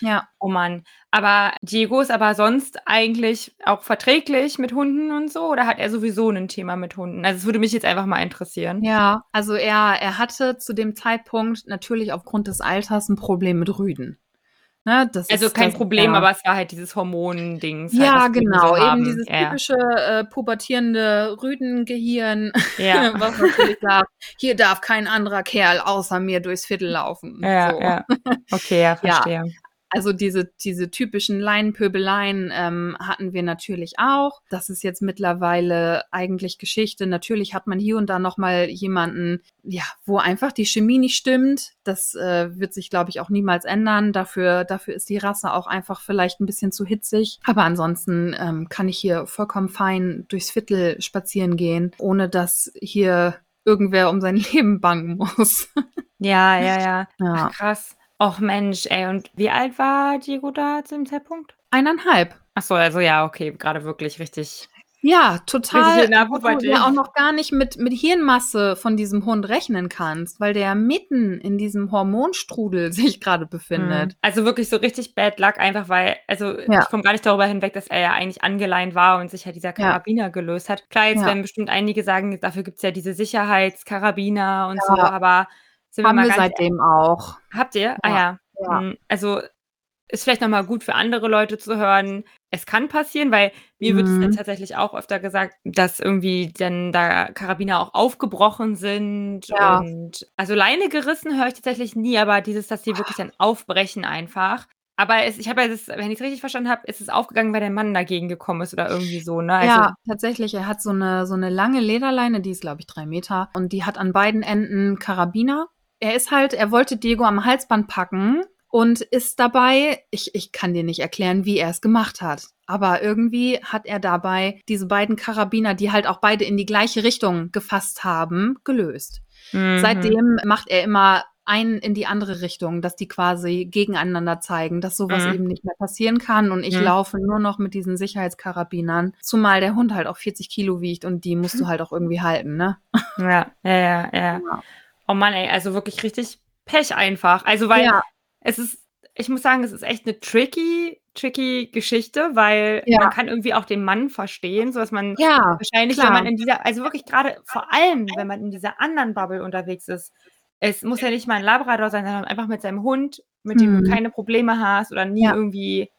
Ja. Oh Mann. Aber Diego ist aber sonst eigentlich auch verträglich mit Hunden und so oder hat er sowieso ein Thema mit Hunden? Also es würde mich jetzt einfach mal interessieren. Ja, also er, er hatte zu dem Zeitpunkt natürlich aufgrund des Alters ein Problem mit Rüden. Ne, also ist, kein das, Problem, ja. aber es war halt dieses Hormon-Ding. Halt, ja, genau. So eben dieses ja. typische äh, pubertierende Rüdengehirn, ja. was natürlich sagt, hier darf kein anderer Kerl außer mir durchs Viertel laufen. Ja, so. ja. Okay, ja, verstehe. Also diese, diese typischen Leinenpöbeleien ähm, hatten wir natürlich auch. Das ist jetzt mittlerweile eigentlich Geschichte. Natürlich hat man hier und da nochmal jemanden, ja, wo einfach die Chemie nicht stimmt. Das äh, wird sich, glaube ich, auch niemals ändern. Dafür, dafür ist die Rasse auch einfach vielleicht ein bisschen zu hitzig. Aber ansonsten ähm, kann ich hier vollkommen fein durchs Viertel spazieren gehen, ohne dass hier irgendwer um sein Leben bangen muss. Ja, ja, ja. ja. Ach, krass. Och Mensch, ey, und wie alt war Diego da zu dem Zeitpunkt? Eineinhalb. Ach so, also ja, okay, gerade wirklich richtig Ja, total. Du ja auch noch gar nicht mit, mit Hirnmasse von diesem Hund rechnen kannst, weil der mitten in diesem Hormonstrudel sich gerade befindet. Mhm. Also wirklich so richtig bad luck, einfach weil, also ja. ich komme gar nicht darüber hinweg, dass er ja eigentlich angeleint war und sich ja dieser Karabiner ja. gelöst hat. Klar, jetzt werden bestimmt einige sagen, dafür gibt es ja diese Sicherheitskarabiner und so, aber sind Haben wir, wir seitdem auch. Habt ihr? Ah ja. Hm, also ist vielleicht nochmal gut für andere Leute zu hören. Es kann passieren, weil mir mhm. wird es dann mhm. tatsächlich auch öfter gesagt, dass irgendwie dann da Karabiner auch aufgebrochen sind ja. und also Leine gerissen höre ich tatsächlich nie, aber dieses, dass die wirklich dann aufbrechen einfach. Aber es, ich habe ja das, wenn ich es richtig verstanden habe, ist es aufgegangen, weil der Mann dagegen gekommen ist oder irgendwie so, ne? Also, ja, tatsächlich. Er hat so eine, so eine lange Lederleine, die ist, glaube ich, drei Meter. Und die hat an beiden Enden Karabiner. Er ist halt, er wollte Diego am Halsband packen und ist dabei, ich, ich kann dir nicht erklären, wie er es gemacht hat, aber irgendwie hat er dabei diese beiden Karabiner, die halt auch beide in die gleiche Richtung gefasst haben, gelöst. Mhm. Seitdem macht er immer einen in die andere Richtung, dass die quasi gegeneinander zeigen, dass sowas mhm. eben nicht mehr passieren kann. Und ich mhm. laufe nur noch mit diesen Sicherheitskarabinern, zumal der Hund halt auch 40 Kilo wiegt und die musst du halt auch irgendwie halten, ne? Ja, ja, ja, ja. Oh Mann, ey, also wirklich richtig Pech einfach. Also, weil ja es ist, ich muss sagen, es ist echt eine tricky, tricky Geschichte, weil ja. man kann irgendwie auch den Mann verstehen, so dass man ja, wahrscheinlich, klar. wenn man in dieser, also wirklich gerade vor allem, wenn man in dieser anderen Bubble unterwegs ist, es muss ja nicht mal ein Labrador sein, sondern einfach mit seinem Hund, mit dem mhm. du keine Probleme hast oder nie ja. irgendwie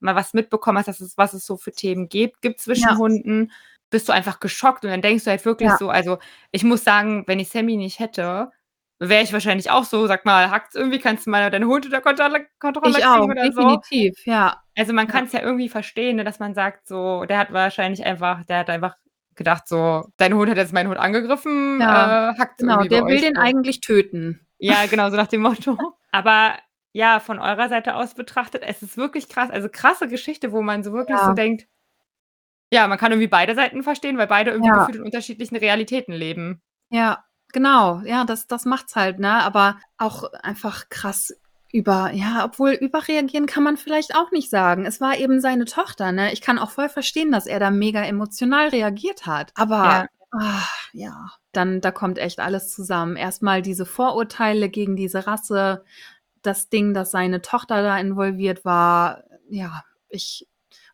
mal was mitbekommen hast, dass es, was es so für Themen gibt, gibt zwischen Hunden, bist du einfach geschockt und dann denkst du halt wirklich so, also ich muss sagen, wenn ich Sammy nicht hätte, wäre ich wahrscheinlich auch so, sag mal, hackt's irgendwie, kannst du mal deine Hund unter Kontrolle, Kontrolle ich kriegen auch, oder definitiv, so. ja. Also man kann es ja. ja irgendwie verstehen, ne, dass man sagt, so, der hat wahrscheinlich einfach, der hat einfach gedacht, so, dein Hund hat jetzt meinen Hund angegriffen, ja. äh, hackt Genau, der will den so. eigentlich töten. Ja, genau, so nach dem Motto. Aber ja, von eurer Seite aus betrachtet, es ist wirklich krass, also krasse Geschichte, wo man so wirklich ja. so denkt, ja, man kann irgendwie beide Seiten verstehen, weil beide irgendwie ja. gefühlt in unterschiedlichen Realitäten leben. Ja, Genau, ja, das, das macht's halt, ne? Aber auch einfach krass über, ja, obwohl überreagieren kann man vielleicht auch nicht sagen. Es war eben seine Tochter, ne? Ich kann auch voll verstehen, dass er da mega emotional reagiert hat. Aber ja, ach, ja dann da kommt echt alles zusammen. Erstmal diese Vorurteile gegen diese Rasse, das Ding, dass seine Tochter da involviert war. Ja, ich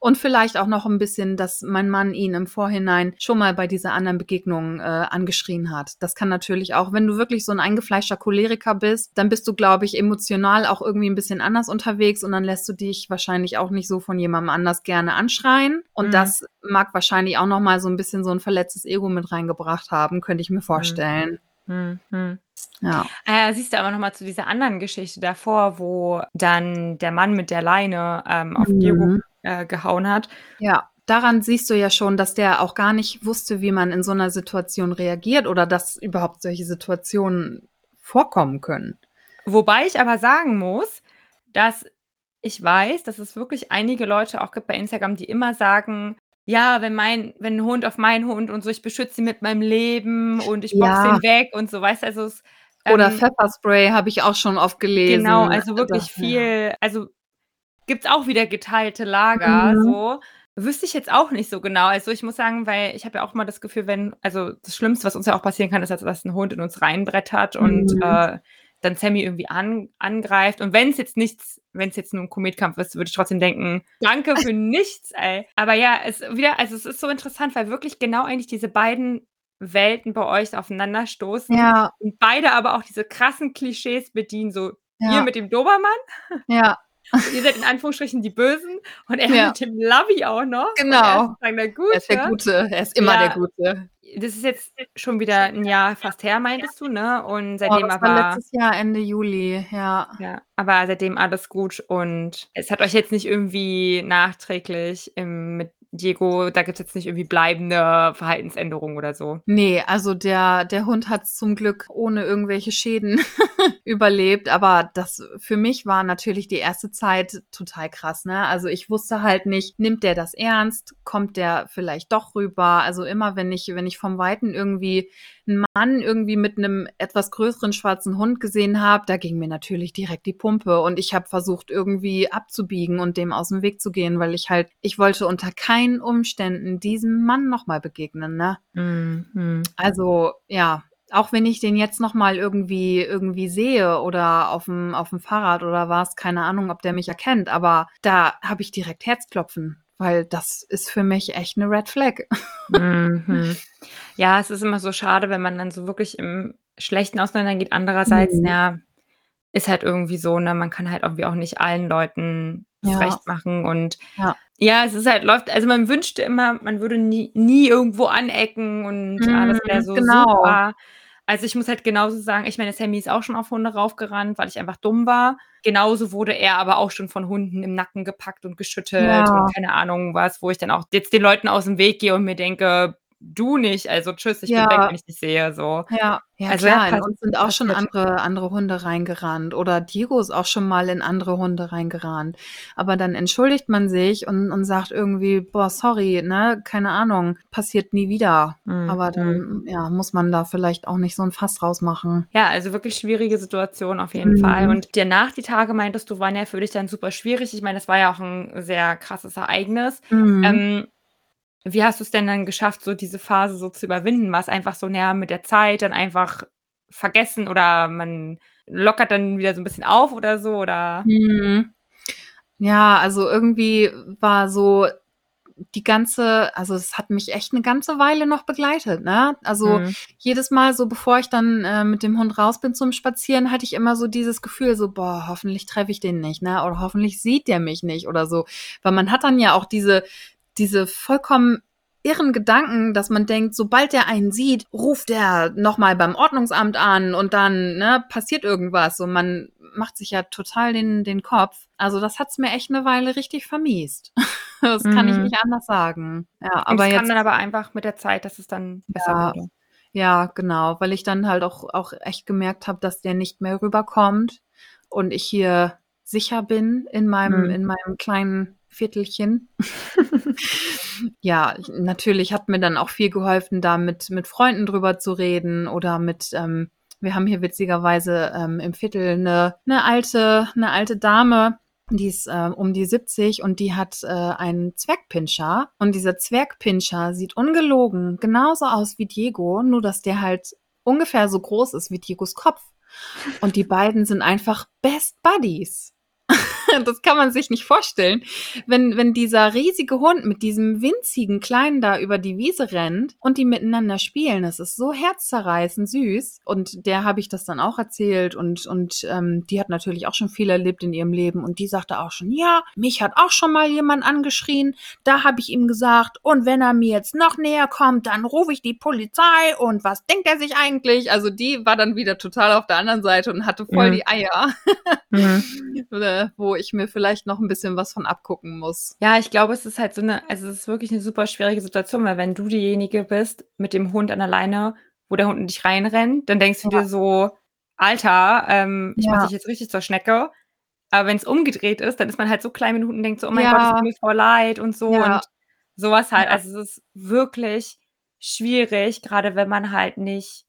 und vielleicht auch noch ein bisschen, dass mein Mann ihn im Vorhinein schon mal bei dieser anderen Begegnung äh, angeschrien hat. Das kann natürlich auch, wenn du wirklich so ein eingefleischter Choleriker bist, dann bist du, glaube ich, emotional auch irgendwie ein bisschen anders unterwegs und dann lässt du dich wahrscheinlich auch nicht so von jemandem anders gerne anschreien. Und mhm. das mag wahrscheinlich auch noch mal so ein bisschen so ein verletztes Ego mit reingebracht haben, könnte ich mir vorstellen. Mhm. Mhm. Ja. Äh, siehst du aber noch mal zu dieser anderen Geschichte davor, wo dann der Mann mit der Leine ähm, auf mhm. Diego äh, gehauen hat. Ja, daran siehst du ja schon, dass der auch gar nicht wusste, wie man in so einer Situation reagiert oder dass überhaupt solche Situationen vorkommen können. Wobei ich aber sagen muss, dass ich weiß, dass es wirklich einige Leute auch gibt bei Instagram, die immer sagen, ja, wenn mein, wenn ein Hund auf meinen Hund und so, ich beschütze ihn mit meinem Leben und ich boxe ja. ihn weg und so, weißt du, also es, Oder ähm, Pfefferspray habe ich auch schon oft gelesen. Genau, also wirklich viel, also gibt es auch wieder geteilte Lager, mhm. so. Wüsste ich jetzt auch nicht so genau. Also ich muss sagen, weil ich habe ja auch mal das Gefühl, wenn, also das Schlimmste, was uns ja auch passieren kann, ist, dass ein Hund in uns reinbrettert mhm. und äh, dann Sammy irgendwie an, angreift. Und wenn es jetzt nichts, wenn es jetzt nur ein Kometkampf ist, würde ich trotzdem denken, danke für nichts, ey. Aber ja, es wieder, also es ist so interessant, weil wirklich genau eigentlich diese beiden Welten bei euch aufeinanderstoßen. Ja. Und beide aber auch diese krassen Klischees bedienen, so ja. ihr mit dem Dobermann. Ja. Ihr seid in Anführungsstrichen die Bösen und er ja. mit dem Lovey auch noch. Genau. Er ist, der Gute. er ist der Gute. Er ist immer ja. der Gute. Das ist jetzt schon wieder ein Jahr fast her, meintest du, ne? Und seitdem oh, das aber. War letztes Jahr, Ende Juli, ja. Ja, aber seitdem alles gut und es hat euch jetzt nicht irgendwie nachträglich im, mit Diego, da gibt es jetzt nicht irgendwie bleibende Verhaltensänderungen oder so. Nee, also der, der Hund hat zum Glück ohne irgendwelche Schäden überlebt. Aber das für mich war natürlich die erste Zeit total krass, ne? Also ich wusste halt nicht, nimmt der das ernst? Kommt der vielleicht doch rüber? Also immer, wenn ich, wenn ich vom Weiten irgendwie einen Mann irgendwie mit einem etwas größeren schwarzen Hund gesehen habe, da ging mir natürlich direkt die Pumpe und ich habe versucht irgendwie abzubiegen und dem aus dem Weg zu gehen, weil ich halt, ich wollte unter keinen Umständen diesem Mann nochmal begegnen, ne? Mhm. Also ja, auch wenn ich den jetzt noch mal irgendwie irgendwie sehe oder auf dem auf dem Fahrrad oder was, keine Ahnung, ob der mich erkennt, aber da habe ich direkt Herzklopfen, weil das ist für mich echt eine Red Flag. Mhm. Ja, es ist immer so schade, wenn man dann so wirklich im Schlechten auseinandergeht. Andererseits, mhm. ja, ist halt irgendwie so, ne, man kann halt irgendwie auch nicht allen Leuten ja. recht machen und ja. ja. es ist halt läuft, also man wünschte immer, man würde nie, nie irgendwo anecken und mhm, alles wäre so genau. super. Also ich muss halt genauso sagen, ich meine, Sammy ist auch schon auf Hunde raufgerannt, weil ich einfach dumm war. Genauso wurde er aber auch schon von Hunden im Nacken gepackt und geschüttelt ja. und keine Ahnung was, wo ich dann auch jetzt den Leuten aus dem Weg gehe und mir denke, du nicht, also tschüss, ich ja. bin weg, wenn ich dich sehe, so. Ja, ja also, klar, ja, in uns sind auch schon andere, andere Hunde reingerannt oder Diego ist auch schon mal in andere Hunde reingerannt. Aber dann entschuldigt man sich und, und sagt irgendwie, boah, sorry, ne, keine Ahnung, passiert nie wieder. Mhm. Aber dann, ja, muss man da vielleicht auch nicht so ein Fass draus machen. Ja, also wirklich schwierige Situation auf jeden mhm. Fall. Und danach die Tage meintest du, waren ja für dich dann super schwierig. Ich meine, das war ja auch ein sehr krasses Ereignis. Mhm. Ähm, wie hast du es denn dann geschafft, so diese Phase so zu überwinden? War es einfach so näher mit der Zeit dann einfach vergessen oder man lockert dann wieder so ein bisschen auf oder so oder? Mhm. Ja, also irgendwie war so die ganze, also es hat mich echt eine ganze Weile noch begleitet, ne? Also mhm. jedes Mal so, bevor ich dann äh, mit dem Hund raus bin zum Spazieren, hatte ich immer so dieses Gefühl, so, boah, hoffentlich treffe ich den nicht, ne? Oder hoffentlich sieht der mich nicht oder so. Weil man hat dann ja auch diese, diese vollkommen irren Gedanken, dass man denkt, sobald er einen sieht, ruft er nochmal beim Ordnungsamt an und dann ne, passiert irgendwas und man macht sich ja total den, den Kopf. Also das hat's mir echt eine Weile richtig vermiest. das kann ich mhm. nicht anders sagen. Ja, aber jetzt kam dann aber einfach mit der Zeit, dass es dann besser ja, wurde. Ja, genau, weil ich dann halt auch, auch echt gemerkt habe, dass der nicht mehr rüberkommt und ich hier sicher bin in meinem, mhm. in meinem kleinen Viertelchen. ja, natürlich hat mir dann auch viel geholfen, da mit, mit Freunden drüber zu reden oder mit, ähm, wir haben hier witzigerweise ähm, im Viertel eine, eine alte, eine alte Dame, die ist äh, um die 70 und die hat äh, einen Zwergpinscher. Und dieser Zwergpinscher sieht ungelogen genauso aus wie Diego, nur dass der halt ungefähr so groß ist wie Diegos Kopf. Und die beiden sind einfach Best Buddies. Das kann man sich nicht vorstellen. Wenn, wenn dieser riesige Hund mit diesem winzigen Kleinen da über die Wiese rennt und die miteinander spielen, das ist so herzzerreißend süß. Und der habe ich das dann auch erzählt und, und ähm, die hat natürlich auch schon viel erlebt in ihrem Leben und die sagte auch schon, ja, mich hat auch schon mal jemand angeschrien. Da habe ich ihm gesagt, und wenn er mir jetzt noch näher kommt, dann rufe ich die Polizei und was denkt er sich eigentlich? Also die war dann wieder total auf der anderen Seite und hatte voll mhm. die Eier. Mhm. Wo ich ich mir vielleicht noch ein bisschen was von abgucken muss. Ja, ich glaube, es ist halt so eine, also es ist wirklich eine super schwierige Situation, weil wenn du diejenige bist mit dem Hund an der Leine, wo der Hund in dich reinrennt, dann denkst du ja. dir so, Alter, ähm, ich ja. mach dich jetzt richtig zur Schnecke. Aber wenn es umgedreht ist, dann ist man halt so klein mit dem Hund und denkt so, oh mein ja. Gott, es tut mir voll leid und so ja. und sowas halt. Also es ist wirklich schwierig, gerade wenn man halt nicht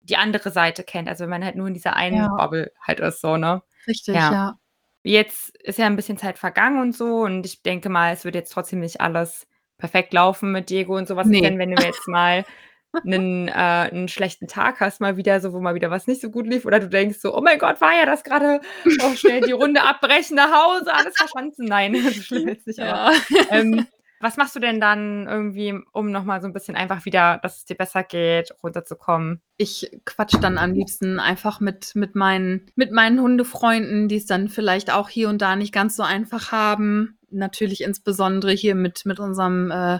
die andere Seite kennt. Also wenn man halt nur in dieser einen Bubble halt ist, so, ne? Richtig, ja. Jetzt ist ja ein bisschen Zeit vergangen und so und ich denke mal, es wird jetzt trotzdem nicht alles perfekt laufen mit Diego und sowas. Ne. Denn wenn du jetzt mal einen, äh, einen schlechten Tag hast, mal wieder so, wo mal wieder was nicht so gut lief oder du denkst so, oh mein Gott, war ja das gerade, oh, schnell die Runde abbrechen, nach Hause, alles verschanzen. Nein, so schlimm jetzt nicht, ja. aber ähm, was machst du denn dann irgendwie, um nochmal so ein bisschen einfach wieder, dass es dir besser geht, runterzukommen? Ich quatsch dann am liebsten einfach mit, mit, meinen, mit meinen Hundefreunden, die es dann vielleicht auch hier und da nicht ganz so einfach haben. Natürlich insbesondere hier mit, mit unserem äh,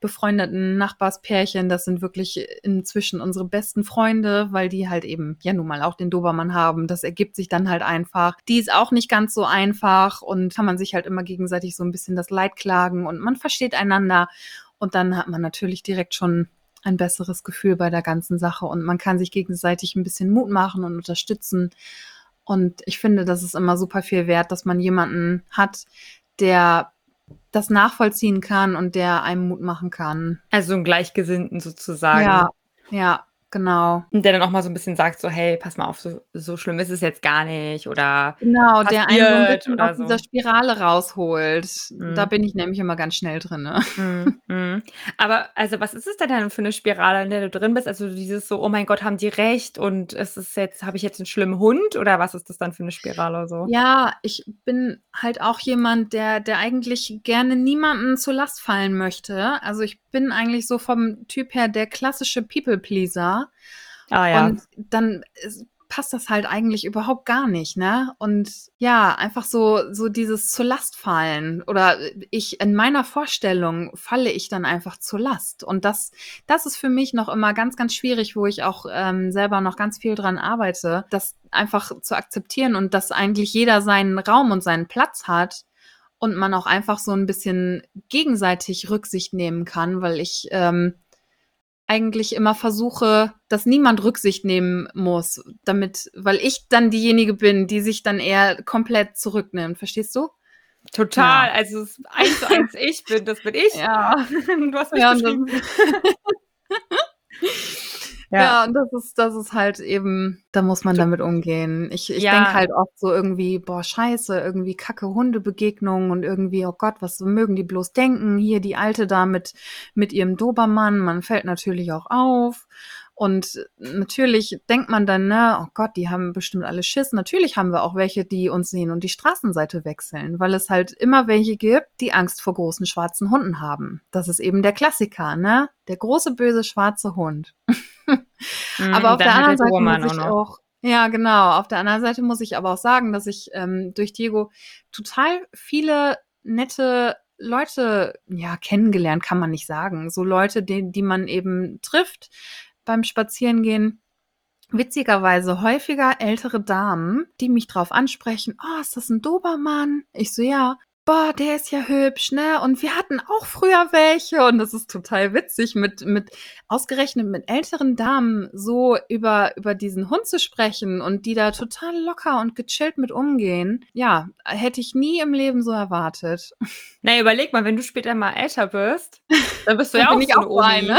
befreundeten Nachbarspärchen. Das sind wirklich inzwischen unsere besten Freunde, weil die halt eben ja nun mal auch den Dobermann haben. Das ergibt sich dann halt einfach. Die ist auch nicht ganz so einfach und kann man sich halt immer gegenseitig so ein bisschen das Leid klagen und man versteht einander. Und dann hat man natürlich direkt schon ein besseres Gefühl bei der ganzen Sache und man kann sich gegenseitig ein bisschen Mut machen und unterstützen. Und ich finde, das ist immer super viel wert, dass man jemanden hat, der das nachvollziehen kann und der einem Mut machen kann. Also einen Gleichgesinnten sozusagen. Ja, ja. Genau. Und der dann auch mal so ein bisschen sagt, so, hey, pass mal auf, so, so schlimm ist es jetzt gar nicht. Oder genau, der einen so ein bisschen aus so. dieser Spirale rausholt. Mhm. Da bin ich nämlich immer ganz schnell drin. Ne? Mhm, mhm. Aber also, was ist es denn dann für eine Spirale, in der du drin bist? Also dieses so, oh mein Gott, haben die recht und es ist jetzt, habe ich jetzt einen schlimmen Hund oder was ist das dann für eine Spirale so? Ja, ich bin halt auch jemand, der, der eigentlich gerne niemanden zur Last fallen möchte. Also ich bin eigentlich so vom Typ her der klassische People-Pleaser. Ah ja. Und dann passt das halt eigentlich überhaupt gar nicht, ne? Und ja, einfach so, so dieses zur Last fallen. Oder ich, in meiner Vorstellung falle ich dann einfach zur Last. Und das, das ist für mich noch immer ganz, ganz schwierig, wo ich auch ähm, selber noch ganz viel dran arbeite, das einfach zu akzeptieren und dass eigentlich jeder seinen Raum und seinen Platz hat und man auch einfach so ein bisschen gegenseitig Rücksicht nehmen kann, weil ich ähm, eigentlich immer versuche, dass niemand Rücksicht nehmen muss, damit, weil ich dann diejenige bin, die sich dann eher komplett zurücknimmt. Verstehst du? Total. Ja. Also es ist eins zu eins ich bin, das bin ich. Ja. Du hast mich Ja, beschrieben. Ja, und das ist, das ist halt eben, da muss man damit umgehen. Ich, ich Ja. denke halt oft so irgendwie, boah, scheiße, irgendwie kacke Hundebegegnungen und irgendwie, oh Gott, was mögen die bloß denken? Hier die Alte da mit, mit ihrem Dobermann, man fällt natürlich auch auf. Und natürlich denkt man dann, ne, oh Gott, die haben bestimmt alle Schiss. Natürlich haben wir auch welche, die uns sehen und die Straßenseite wechseln, weil es halt immer welche gibt, die Angst vor großen schwarzen Hunden haben. Das ist eben der Klassiker, ne? Der große böse schwarze Hund. Mhm, Aber auf der anderen Seite muss ich auch, ja genau, auf der anderen Seite muss ich aber auch sagen, dass ich ähm, durch Diego total viele nette Leute, ja, kennengelernt kann man nicht sagen. So Leute, die, die man eben trifft beim Spazierengehen. Witzigerweise häufiger ältere Damen, die mich drauf ansprechen, oh, ist das ein Dobermann? Ich so, ja. Boah, der ist ja hübsch, ne? Und wir hatten auch früher welche und das ist total witzig, mit, mit ausgerechnet mit älteren Damen so über, über diesen Hund zu sprechen und die da total locker und gechillt mit umgehen. Ja, hätte ich nie im Leben so erwartet. Na, überleg mal, wenn du später mal älter bist, dann bist du ja auch so auch eine.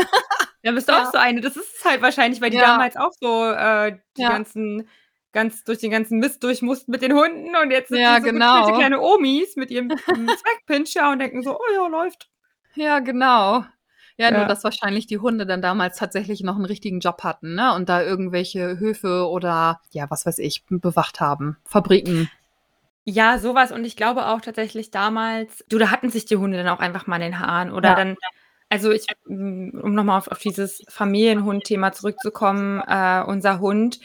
Dann bist du Ja. auch so eine. Das ist es halt wahrscheinlich, weil die Ja. damals auch so äh, die Ja. ganzen ganz durch den ganzen Mist durch mussten mit den Hunden und jetzt sind Ja, die so genau. kleine Omis mit ihrem Zwergpinscher und denken so, oh ja, läuft. Ja, genau. Ja, nur Ja. dass wahrscheinlich die Hunde dann damals tatsächlich noch einen richtigen Job hatten, ne? Und da irgendwelche Höfe oder ja, was weiß ich, bewacht haben. Fabriken. Ja, sowas. Und ich glaube auch tatsächlich damals, du, da hatten sich die Hunde dann auch einfach mal in den Haaren. Oder Ja. dann, also ich, um nochmal auf, auf dieses Familienhund-Thema zurückzukommen, äh, unser Hund,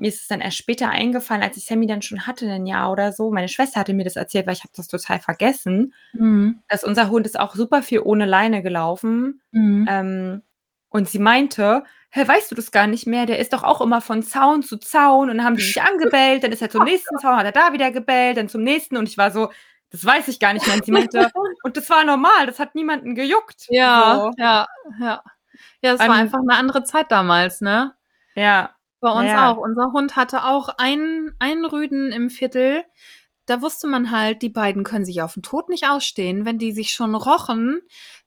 mir ist es dann erst später eingefallen, als ich Sammy dann schon hatte, ein Jahr oder so. Meine Schwester hatte mir das erzählt, weil ich habe das total vergessen, Mhm. dass unser Hund ist auch super viel ohne Leine gelaufen. Mhm. Ähm, und sie meinte, hä, weißt du das gar nicht mehr? Der ist doch auch immer von Zaun zu Zaun und dann haben die sich angebellt, dann ist er zum nächsten Zaun, hat er da wieder gebellt, dann zum nächsten und ich war so, das weiß ich gar nicht mehr. Und sie meinte, und das war normal, das hat niemanden gejuckt. Ja, So. ja, ja. Ja, es war Ähm, einfach eine andere Zeit damals, ne? Ja. Bei uns Ja. auch. Unser Hund hatte auch einen, einen Rüden im Viertel. Da wusste man halt, die beiden können sich auf den Tod nicht ausstehen. Wenn die sich schon rochen,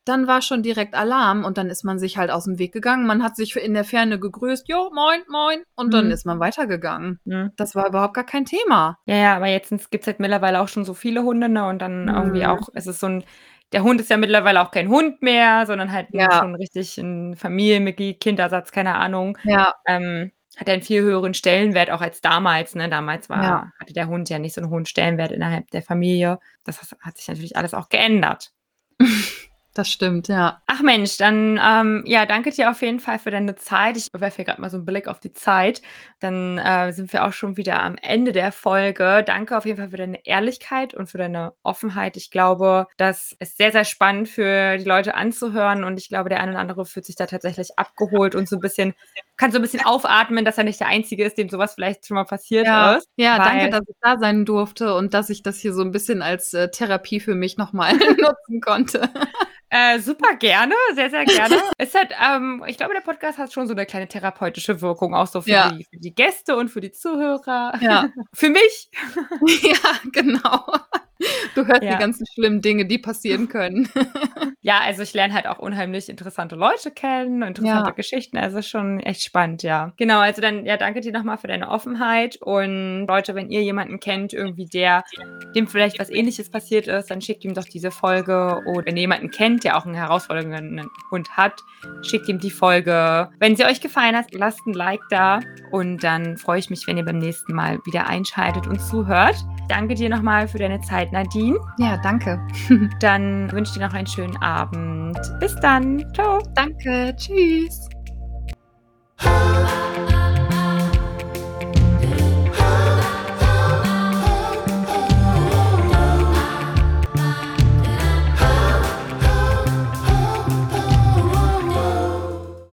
dann war schon direkt Alarm und dann ist man sich halt aus dem Weg gegangen. Man hat sich in der Ferne gegrüßt, jo, moin, moin, und dann Mhm. ist man weitergegangen. Hm. Das war überhaupt gar kein Thema. Ja, ja, aber jetzt gibt es halt mittlerweile auch schon so viele Hunde, ne? Und dann irgendwie Mhm. auch, es ist so ein, der Hund ist ja mittlerweile auch kein Hund mehr, sondern halt Ja. schon richtig ein Familienmitglied, Kindersatz, keine Ahnung. Ja, ähm, hat er einen viel höheren Stellenwert auch als damals. Ne? Damals war, Ja. hatte der Hund ja nicht so einen hohen Stellenwert innerhalb der Familie. Das hat- hat sich natürlich alles auch geändert. das stimmt, ja. Ach Mensch, dann ähm, ja, danke dir auf jeden Fall für deine Zeit. Ich werfe hier gerade mal so einen Blick auf die Zeit. Dann äh, sind wir auch schon wieder am Ende der Folge. Danke auf jeden Fall für deine Ehrlichkeit und für deine Offenheit. Ich glaube, das ist sehr, sehr spannend für die Leute anzuhören und ich glaube, der eine oder andere fühlt sich da tatsächlich abgeholt und so ein bisschen, kann so ein bisschen aufatmen, dass er nicht der Einzige ist, dem sowas vielleicht schon mal passiert Ja, ist. ja danke, dass ich da sein durfte und dass ich das hier so ein bisschen als äh, Therapie für mich nochmal nutzen konnte. Äh, super gerne, sehr, sehr gerne. es hat, ähm, ich glaube, der Podcast hat schon so eine kleine therapeutische Wirkung, auch so für, Ja. die, für die Gäste und für die Zuhörer. Ja. Für mich. ja, genau. Du hörst ja. die ganzen schlimmen Dinge, die passieren können. ja, also ich lerne halt auch unheimlich interessante Leute kennen, interessante ja. Geschichten. Also schon echt spannend, ja. Genau, also dann, ja, danke dir nochmal für deine Offenheit. Und Leute, wenn ihr jemanden kennt, irgendwie der, dem vielleicht was ähnliches passiert ist, dann schickt ihm doch diese Folge. Oder wenn ihr jemanden kennt, der auch einen herausfordernden Hund hat, schickt ihm die Folge. Wenn sie euch gefallen hat, lasst ein Like da. Und dann freue ich mich, wenn ihr beim nächsten Mal wieder einschaltet und zuhört. Danke dir nochmal für deine Zeit, Nadine. Ja, danke. Dann wünsche ich dir noch einen schönen Abend. Bis dann. Ciao. Danke. Tschüss.